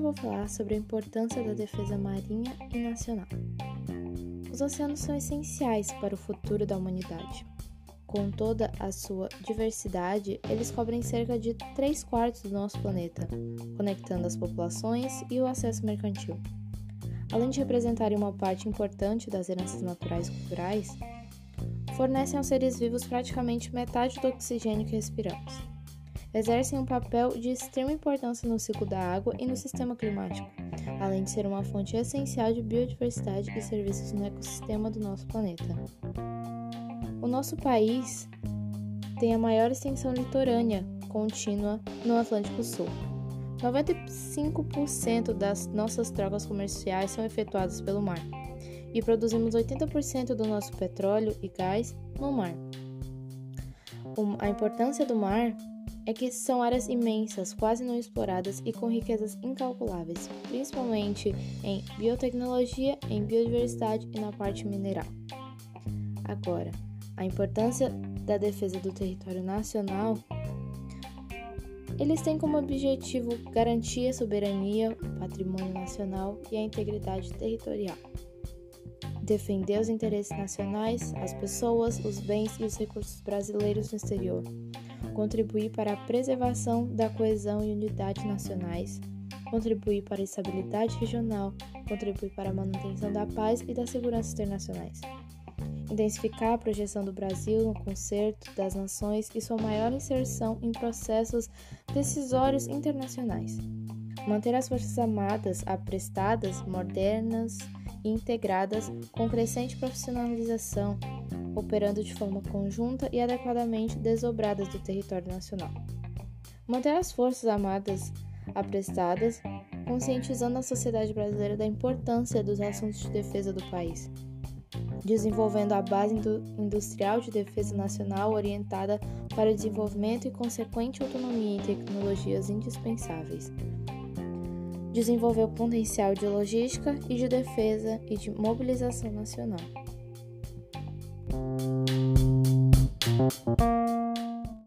vou falar sobre a importância da defesa marinha e nacional. Os oceanos são essenciais para o futuro da humanidade. Com toda a sua diversidade, eles cobrem cerca de 3 quartos do nosso planeta, conectando as populações e o acesso mercantil. Além de representarem uma parte importante das heranças naturais e culturais, fornecem aos seres vivos praticamente metade do oxigênio que respiramos. Exercem um papel de extrema importância no ciclo da água e no sistema climático, além de ser uma fonte essencial de biodiversidade e serviços no ecossistema do nosso planeta. O nosso país tem a maior extensão litorânea contínua no Atlântico Sul. 95% das nossas trocas comerciais são efetuadas pelo mar e produzimos 80% do nosso petróleo e gás no mar. A importância do mar é que são áreas imensas, quase não exploradas e com riquezas incalculáveis, principalmente em biotecnologia, em biodiversidade e na parte mineral. Agora, a importância da defesa do território nacional, eles têm como objetivo garantir a soberania, o patrimônio nacional e a integridade territorial. Defender os interesses nacionais, as pessoas, os bens e os recursos brasileiros no exterior. Contribuir para a preservação da coesão e unidade nacionais. Contribuir para a estabilidade regional. Contribuir para a manutenção da paz e da segurança internacionais intensificar a projeção do Brasil no concerto das nações e sua maior inserção em processos decisórios internacionais. Manter as Forças Armadas aprestadas, modernas e integradas com crescente profissionalização, operando de forma conjunta e adequadamente desobradas do território nacional. Manter as Forças Armadas aprestadas, conscientizando a sociedade brasileira da importância dos assuntos de defesa do país desenvolvendo a base industrial de defesa nacional orientada para o desenvolvimento e consequente autonomia em tecnologias indispensáveis. Desenvolver o potencial de logística e de defesa e de mobilização nacional.